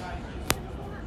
Right.